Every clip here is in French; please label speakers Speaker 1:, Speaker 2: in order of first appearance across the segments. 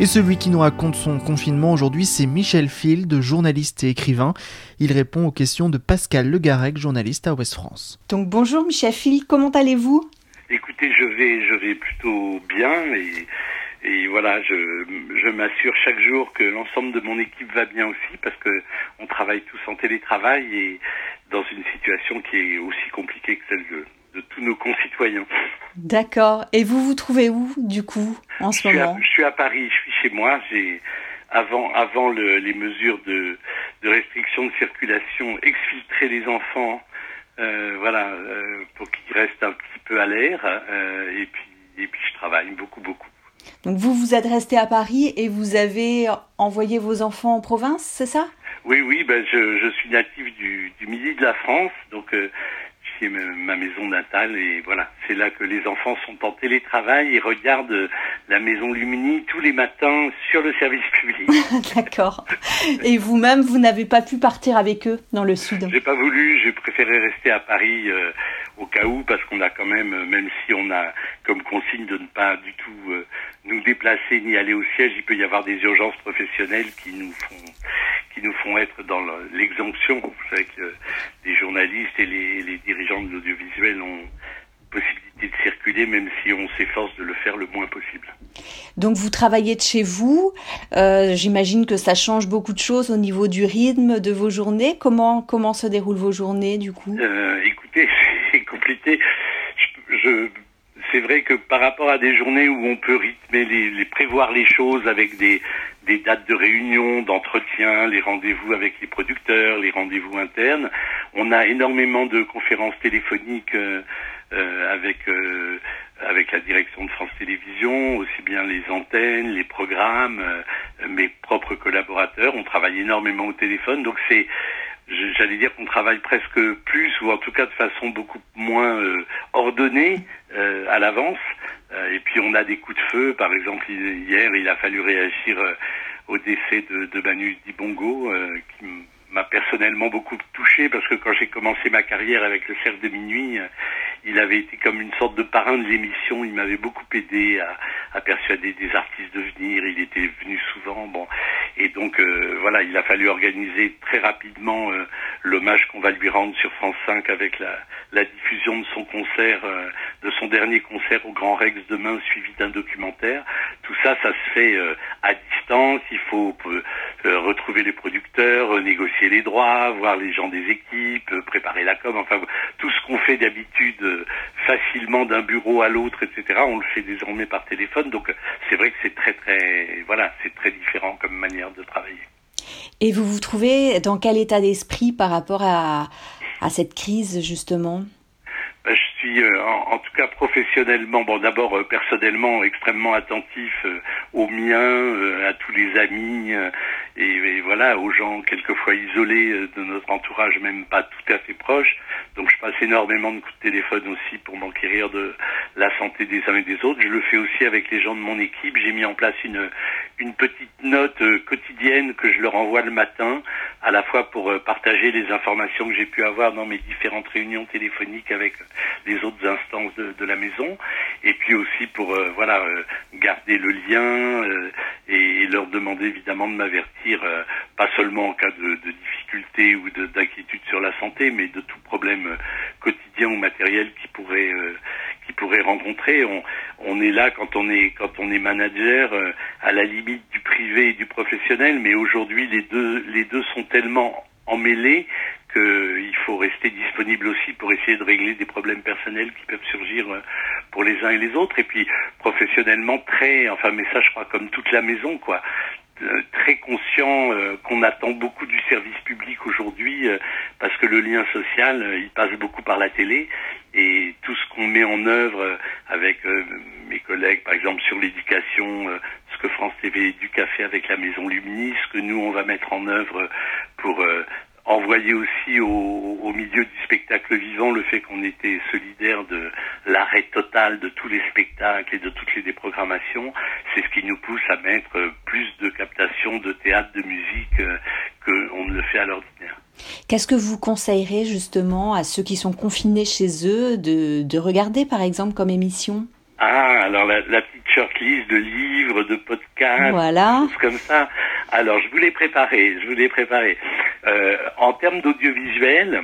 Speaker 1: Et celui qui nous raconte son confinement aujourd'hui, c'est Michel Field, journaliste et écrivain. Il répond aux questions de Pascal Legarec, journaliste à Ouest France.
Speaker 2: Donc bonjour Michel Field, comment allez-vous?
Speaker 3: Écoutez, je vais, je vais plutôt bien et, et voilà, je, je m'assure chaque jour que l'ensemble de mon équipe va bien aussi parce que on travaille tous en télétravail et dans une situation qui est aussi compliquée que celle de, de tous nos concitoyens.
Speaker 2: D'accord. Et vous vous trouvez où, du coup, en ce moment?
Speaker 3: Je suis à Paris, je suis chez moi. J'ai avant, avant le, les mesures de, de, restriction de circulation, exfiltré les enfants, euh, voilà, euh, pour qu'ils restent un petit peu à l'air. Euh, et puis, et puis, je travaille beaucoup, beaucoup.
Speaker 2: Donc vous vous êtes resté à Paris et vous avez envoyé vos enfants en province, c'est ça?
Speaker 3: Oui, oui, ben je, je suis natif du, du midi de la France, donc c'est ma maison natale et voilà, c'est là que les enfants sont en télétravail et regardent la maison Lumini tous les matins sur le service public.
Speaker 2: D'accord. Et vous-même, vous n'avez pas pu partir avec eux dans le sud?
Speaker 3: J'ai pas voulu, j'ai préféré rester à Paris euh, au cas où parce qu'on a quand même, même si on a comme consigne de ne pas du tout euh, nous déplacer ni aller au siège, il peut y avoir des urgences professionnelles qui nous font qui nous font être dans l'exemption. Vous savez que les journalistes et les, les dirigeants de l'audiovisuel ont possibilité de circuler, même si on s'efforce de le faire le moins possible.
Speaker 2: Donc vous travaillez de chez vous. Euh, J'imagine que ça change beaucoup de choses au niveau du rythme de vos journées. Comment comment se déroulent vos journées du coup?
Speaker 3: Euh, Écoutez, c'est compliqué. Je, je c'est vrai que par rapport à des journées où on peut rythmer les, les prévoir les choses avec des, des dates de réunion, d'entretien, les rendez-vous avec les producteurs, les rendez-vous internes, on a énormément de conférences téléphoniques euh, euh, avec euh, avec la direction de France Télévisions, aussi bien les antennes, les programmes, euh, mes propres collaborateurs. On travaille énormément au téléphone, donc c'est j'allais dire qu'on travaille presque plus ou en tout cas de façon beaucoup moins euh, ordonnée euh, à l'avance. Euh, et puis on a des coups de feu. Par exemple, hier, il a fallu réagir au décès de, de Manu Dibongo, qui m'a personnellement beaucoup touché parce que quand j'ai commencé ma carrière avec le cercle de minuit, il avait été comme une sorte de parrain de l'émission. Il m'avait beaucoup aidé à, à, persuader des artistes de venir. Il était venu souvent. Bon, et donc euh, voilà, il a fallu organiser très rapidement euh, l'hommage qu'on va lui rendre sur France 5 avec la, la diffusion de son concert, euh, de son dernier concert au Grand Rex demain, suivi d'un documentaire. Tout ça, ça se fait à distance. Il faut retrouver les producteurs, négocier les droits, voir les gens des équipes, préparer la com. Enfin, tout ce qu'on fait d'habitude facilement d'un bureau à l'autre, etc. On le fait désormais par téléphone. Donc c'est vrai que c'est très très voilà, c'est très différent comme manière de travailler.
Speaker 2: Et vous vous trouvez dans quel état d'esprit par rapport à, à cette crise justement?
Speaker 3: Euh, en, tout cas professionnellement, bon d'abord euh, personnellement extrêmement attentif euh, aux miens, à tous les amis et, et, voilà aux gens quelquefois isolés de notre entourage, même pas tout à fait proches. Donc je passe énormément de coups de téléphone aussi pour m'enquérir de la santé des uns et des autres. Je le fais aussi avec les gens de mon équipe. J'ai mis en place une une petite note euh, quotidienne que je leur envoie le matin, à la fois pour euh, partager les informations que j'ai pu avoir dans mes différentes réunions téléphoniques avec les autres instances de, de la maison, et puis aussi pour euh, voilà garder le lien et, et, leur demander évidemment de m'avertir, pas seulement en cas de, de difficulté ou d'inquiétude sur la santé, mais de tout problème quotidien ou matériel qui pourrait qui pourrait rencontrer. On, on est là quand on est quand on est manager euh, à la limite du privé et du professionnel, mais aujourd'hui les deux les deux sont tellement emmêlés qu'il faut rester disponible aussi pour essayer de régler des problèmes personnels qui peuvent surgir euh, pour les uns et les autres. Et puis professionnellement très, enfin mais ça je crois comme toute la maison quoi, euh, très conscient euh, qu'on attend beaucoup du service public aujourd'hui euh, parce que le lien social il passe beaucoup par la télé et tout ce qu'on met en œuvre avec mes collègues par exemple sur l'éducation ce que France TV du café avec la maison Luminis ce que nous on va mettre en œuvre pour envoyé aussi au, au, milieu du spectacle vivant le fait qu'on était solidaire de l'arrêt total de tous les spectacles et de toutes les déprogrammations. C'est ce qui nous pousse à mettre plus de captations de théâtre, de musique euh, qu'on ne le fait à l'ordinaire.
Speaker 2: Qu'est-ce que vous conseillerez justement à ceux qui sont confinés chez eux de, de regarder par exemple comme émission?
Speaker 3: Ah, alors la, la, petite shortlist de livres, de podcasts,
Speaker 2: voilà.
Speaker 3: choses comme ça. Alors, je voulais préparer, je voulais préparer. Euh, en termes d'audiovisuel,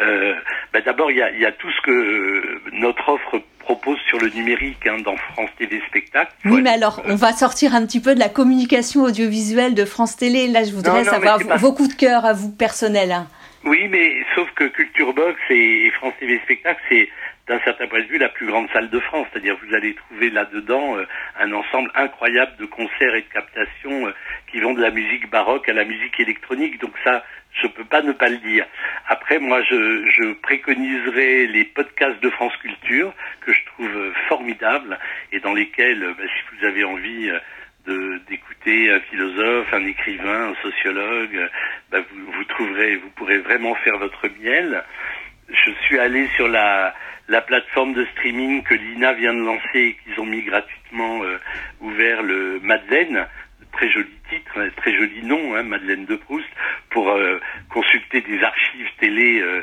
Speaker 3: euh, ben d'abord, il y a, y a, tout ce que notre offre propose sur le numérique hein, dans France TV Spectacle.
Speaker 2: Oui, mais alors, on va sortir un petit peu de la communication audiovisuelle de France Télé. Là, je voudrais non, non, savoir vos coups de cœur à vous personnels. Hein.
Speaker 3: Oui, mais sauf que Culture Box et France TV Spectacle, c'est d'un certain point de vue la plus grande salle de France. C'est-à-dire vous allez trouver là-dedans euh, un ensemble incroyable de concerts et de captations euh, qui vont de la musique baroque à la musique électronique. Donc ça, je peux pas ne pas le dire. Après, moi, je, je préconiserai les podcasts de France Culture que je trouve formidables et dans lesquels, euh, bah, si vous avez envie d'écouter un philosophe, un écrivain, un sociologue, bah, vous, vous trouverez, vous pourrez vraiment faire votre miel. Je suis allé sur la la plateforme de streaming que l'INA vient de lancer et qu'ils ont mis gratuitement euh, ouvert le Madeleine, très joli titre, très joli nom, hein, Madeleine de Proust, pour euh, consulter des archives télé euh,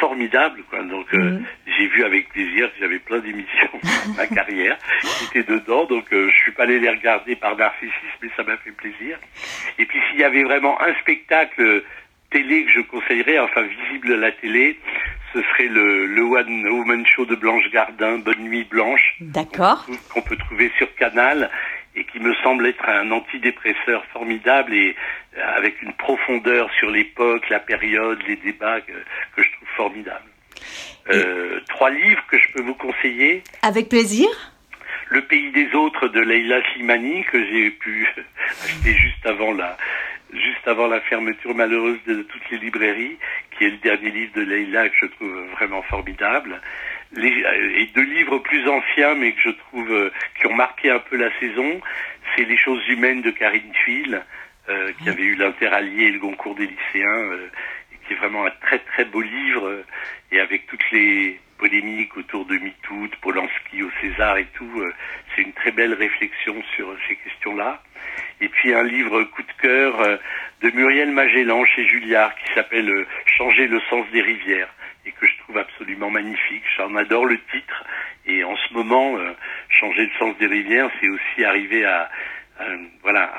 Speaker 3: formidables. Quoi. Donc mmh. j'ai vu avec plaisir, j'avais plein d'émissions dans ma carrière qui étaient dedans, donc je suis pas allé les regarder par narcissisme, mais ça m'a fait plaisir. Et puis s'il y avait vraiment un spectacle télé que je conseillerais, enfin visible à la télé, ce serait le, le One Woman Show de Blanche Gardin, Bonne Nuit Blanche.
Speaker 2: D'accord.
Speaker 3: Qu'on peut trouver sur Canal et qui me semble être un antidépresseur formidable et euh, avec une profondeur sur l'époque, la période, les débats que, que je trouve formidables. Euh, trois livres que je peux vous conseiller.
Speaker 2: Avec plaisir.
Speaker 3: Le pays des autres de Leila Slimani que j'ai pu acheter juste avant la juste avant la fermeture malheureuse de toutes les librairies, qui est le dernier livre de Leila que je trouve vraiment formidable. Les, euh, et deux livres plus anciens, mais que je trouve euh, qui ont marqué un peu la saison, c'est Les choses humaines de Karine Thuil, euh, qui avait eu l'Interallié et le Goncourt des lycéens, euh, et qui est vraiment un très très beau livre, et avec toutes les polémiques autour de MeToo, Polanski au César et tout, c'est une très belle réflexion sur ces questions-là et puis un livre coup de cœur euh, de Muriel Magellan chez Julliard qui s'appelle euh, Changer le sens des rivières et que je trouve absolument magnifique. J'en adore le titre et en ce moment, euh, changer le sens des rivières, c'est aussi arriver à, voilà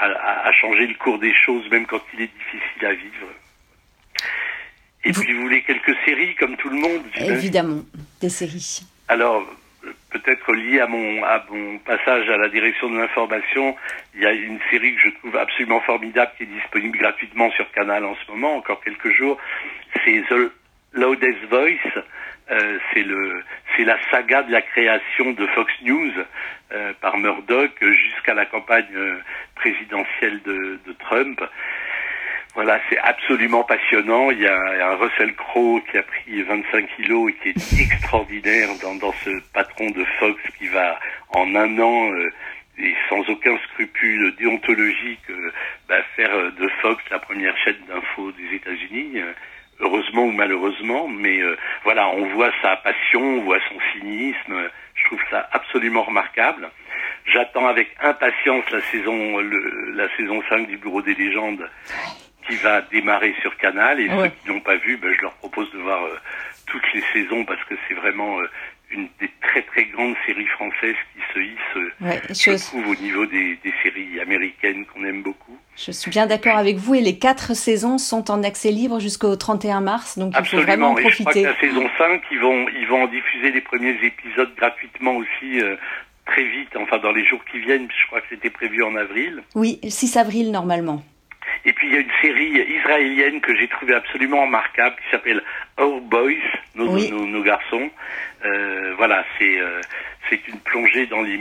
Speaker 3: à, changer le cours des choses même quand il est difficile à vivre. Et puis vous voulez quelques séries comme tout le monde
Speaker 2: Évidemment, des séries.
Speaker 3: Alors peut-être lié à mon, à mon passage à la direction de l'information, il y a une série que je trouve absolument formidable qui est disponible gratuitement sur Canal en ce moment, encore quelques jours. C'est The Loudest Voice. Euh, c'est le, c'est la saga de la création de Fox News euh, par Murdoch jusqu'à la campagne euh, présidentielle de, de Trump. Voilà, c'est absolument passionnant. Il y a un Russell Crowe qui a pris 25 kilos et qui est extraordinaire dans, dans ce patron de Fox qui va en un an euh, et sans aucun scrupule déontologique euh, bah, faire euh, de Fox la première chaîne d'info des États-Unis. heureusement ou malheureusement, mais voilà, on voit sa passion, on voit son cynisme. Je trouve ça absolument remarquable. J'attends avec impatience la saison, le, la saison 5 du Bureau des légendes qui va démarrer sur Canal. Et ceux qui n'ont pas vu, ben, je leur propose de voir euh, toutes les saisons parce que c'est vraiment euh, une des très très grandes séries françaises qui se hisse, euh, ouais, je, trouve, au niveau des, des séries américaines qu'on aime beaucoup.
Speaker 2: Je suis bien d'accord avec vous et les quatre saisons sont en accès libre jusqu'au 31 mars, donc
Speaker 3: Absolument.
Speaker 2: il faut vraiment en profiter.
Speaker 3: Et je crois que la saison 5, ils vont, ils vont en diffuser les premiers épisodes gratuitement aussi très vite, enfin dans les jours qui viennent, je crois que c'était prévu en avril.
Speaker 2: Oui, 6 avril normalement.
Speaker 3: Et puis il y a une série israélienne que j'ai trouvée absolument remarquable qui s'appelle Our Boys, nos, oui. nos, nos garçons. Euh, voilà, c'est euh, c'est une plongée dans les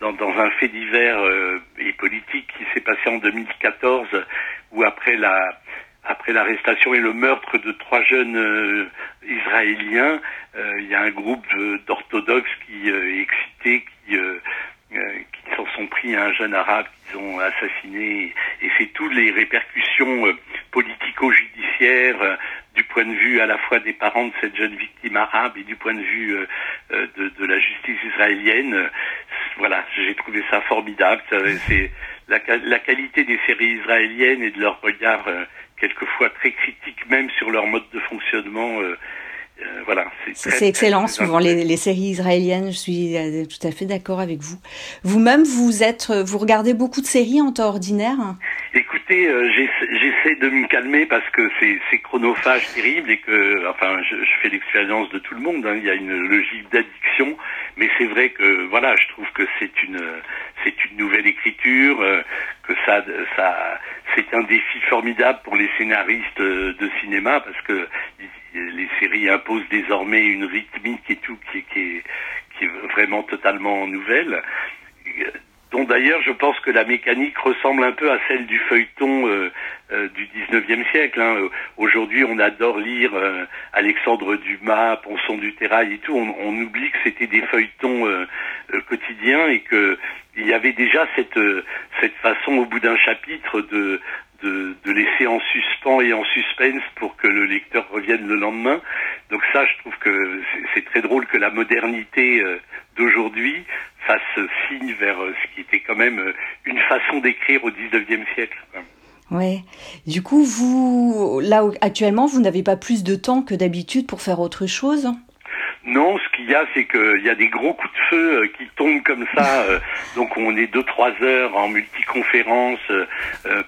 Speaker 3: dans, dans un fait divers euh, et politique qui s'est passé en 2014, où après la après l'arrestation et le meurtre de trois jeunes euh, israéliens, euh, il y a un groupe d'orthodoxes qui est excité, qui qui s'en sont pris à un jeune arabe qu'ils ont assassiné et c'est toutes les répercussions euh, politico-judiciaires judiciaire du point de vue à la fois des parents de cette jeune victime arabe et du point de vue de, la justice israélienne. Voilà, j'ai trouvé ça formidable. C'est la, qualité des séries israéliennes et de leur regard quelquefois très critique même sur leur mode de fonctionnement
Speaker 2: euh, voilà, c'est excellent. souvent les, séries israéliennes, je suis euh, tout à fait d'accord avec vous. Vous-même, vous êtes, euh, vous regardez beaucoup de séries en temps ordinaire
Speaker 3: Écoutez, j'essaie de me calmer parce que c'est chronophage terrible et que, enfin, je, fais l'expérience de tout le monde. Hein. il y a une logique d'addiction, mais c'est vrai que, voilà, je trouve que c'est une, c'est une nouvelle écriture, que ça, ça, c'est un défi formidable pour les scénaristes de cinéma parce que les séries imposent désormais une rythmique et tout qui, est vraiment totalement nouvelle dont d'ailleurs je pense que la mécanique ressemble un peu à celle du feuilleton euh, euh, du 19e siècle. Hein. Aujourd'hui, on adore lire euh, Alexandre Dumas, Ponson du Terrail et tout. On, on oublie que c'était des feuilletons quotidiens et que il y avait déjà cette cette façon au bout d'un chapitre de de, laisser en suspens et en suspense pour que le lecteur revienne le lendemain. Donc ça, je trouve que c'est très drôle que la modernité euh, d'aujourd'hui fasse signe vers euh, ce qui était quand même euh, une façon d'écrire au 19e siècle.
Speaker 2: Ouais. Du coup, vous, là, actuellement, vous n'avez pas plus de temps que d'habitude pour faire autre chose?
Speaker 3: Non, ce qu'il y a, c'est qu'il y a des gros coups de feu euh, qui tombent comme ça. Euh, donc on est deux trois heures en multiconférence. Euh,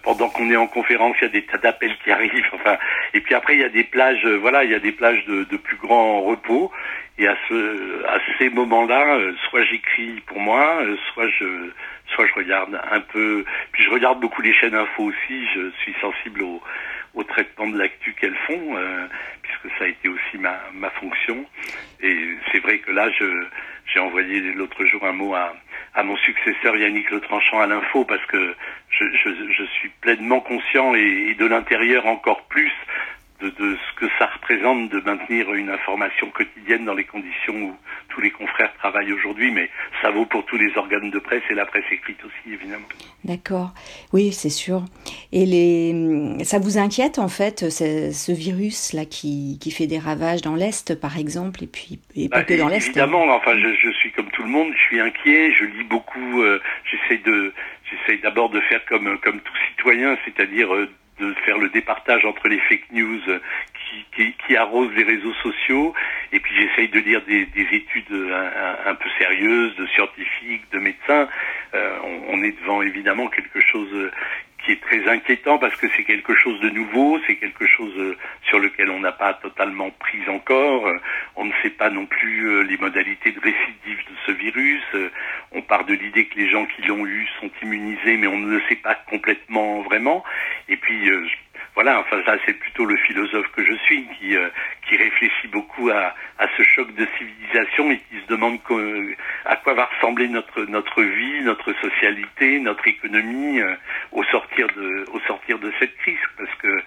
Speaker 3: pendant qu'on est en conférence, il y a des tas d'appels qui arrivent. Enfin, et puis après il y a des plages. voilà, il y a des plages de, de plus grand repos. Et à ce à ces moments-là, soit j'écris pour moi, soit je soit je regarde un peu. Puis je regarde beaucoup les chaînes info aussi. Je suis sensible au au traitement de l'actu qu'elles font, euh, puisque ça a été aussi ma, ma fonction. Et c'est vrai que là, je, j'ai envoyé l'autre jour un mot à, à mon successeur Yannick Le Tranchant à l'info, parce que je, je, je suis pleinement conscient et de l'intérieur encore plus de, de, ce que ça représente de maintenir une information quotidienne dans les conditions où tous les confrères travaillent aujourd'hui, mais ça vaut pour tous les organes de presse et la presse écrite aussi, évidemment.
Speaker 2: D'accord, oui, c'est sûr. Et les... ça vous inquiète, en fait, ce, virus-là qui, qui, fait des ravages dans l'Est, par exemple, et puis et pas bah, que dans l'Est hein
Speaker 3: Évidemment, enfin, je, je, suis comme tout le monde, je suis inquiet, je lis beaucoup, euh, j'essaie de... J'essaie d'abord de faire comme, comme tout citoyen, c'est-à-dire euh, de faire le départage entre les fake news qui, qui, qui arrosent les réseaux sociaux et puis j'essaye de lire des, des études un, un, peu sérieuses de scientifiques, de médecins. Euh, on, est devant évidemment quelque chose qui est très inquiétant parce que c'est quelque chose de nouveau, c'est quelque chose euh, sur lequel on n'a pas totalement pris encore. Euh, on ne sait pas non plus euh, les modalités de récidive de ce virus. On part de l'idée que les gens qui l'ont eu sont immunisés, mais on ne le sait pas complètement vraiment. Et puis voilà, enfin ça c'est plutôt le philosophe que je suis qui euh, qui réfléchit beaucoup à, à ce choc de civilisation et qui se demande à quoi va ressembler notre notre vie, notre socialité, notre économie euh, au sortir de au sortir de cette crise parce que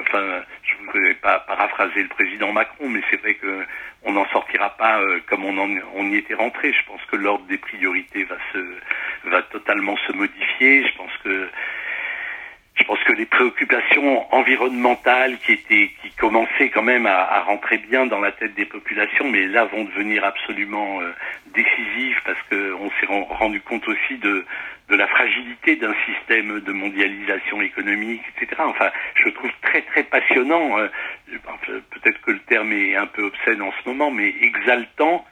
Speaker 3: enfin je ne voudrais pas paraphraser le président Macron mais c'est vrai que on n'en sortira pas euh, comme on en, on y était rentré. Je pense que l'ordre des priorités va se va totalement se modifier. Je pense que je pense que les préoccupations environnementales qui étaient, qui commençaient quand même à, à rentrer bien dans la tête des populations, mais là vont devenir absolument euh, décisives parce qu'on s'est rendu compte aussi de, la fragilité d'un système de mondialisation économique, etc. Enfin, je trouve très très passionnant. Euh, Peut-être que le terme est un peu obscène en ce moment, mais exaltant,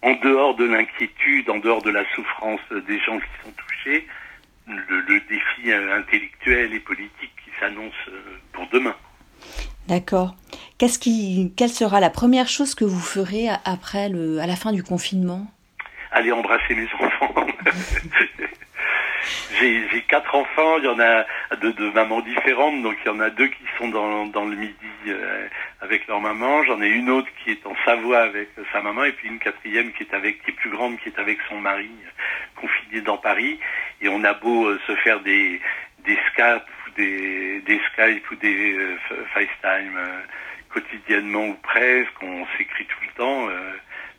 Speaker 3: en dehors de l'inquiétude, en dehors de la souffrance des gens qui sont touchés, le, le défi intellectuel et politique qui s'annonce euh, pour demain.
Speaker 2: D'accord. Qu'est-ce qui, quelle sera la première chose que vous ferez après le, à la fin du confinement?
Speaker 3: Aller embrasser mes enfants. j'ai quatre enfants, il y en a de, de mamans différentes, donc il y en a deux qui sont dans, dans le midi euh, avec leur maman, j'en ai une autre qui est en Savoie avec sa maman, et puis une quatrième qui est avec, qui est plus grande, qui est avec son mari, confiné dans Paris, et on a beau euh, se faire des, des Skype ou des, Skype ou des euh, FaceTime quotidiennement ou presque, on s'écrit tout le temps,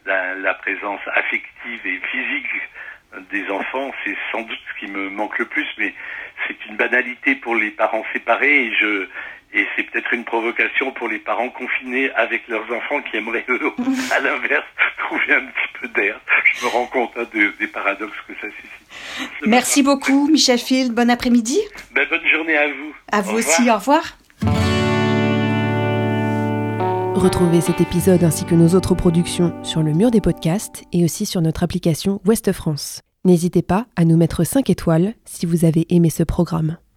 Speaker 3: la, la présence affective et physique des enfants, c'est sans doute ce qui me manque le plus, mais c'est une banalité pour les parents séparés et je Et c'est peut-être une provocation pour les parents confinés avec leurs enfants qui aimeraient, eux, à l'inverse, trouver un petit peu d'air. Je me rends compte hein, des paradoxes que ça suscite.
Speaker 2: Merci beaucoup, Michel Field. Bon après-midi.
Speaker 3: Ben, bonne journée à vous.
Speaker 2: À vous aussi. Au revoir.
Speaker 4: Retrouvez cet épisode ainsi que nos autres productions sur le mur des podcasts et aussi sur notre application Ouest France. N'hésitez pas à nous mettre 5 étoiles si vous avez aimé ce programme.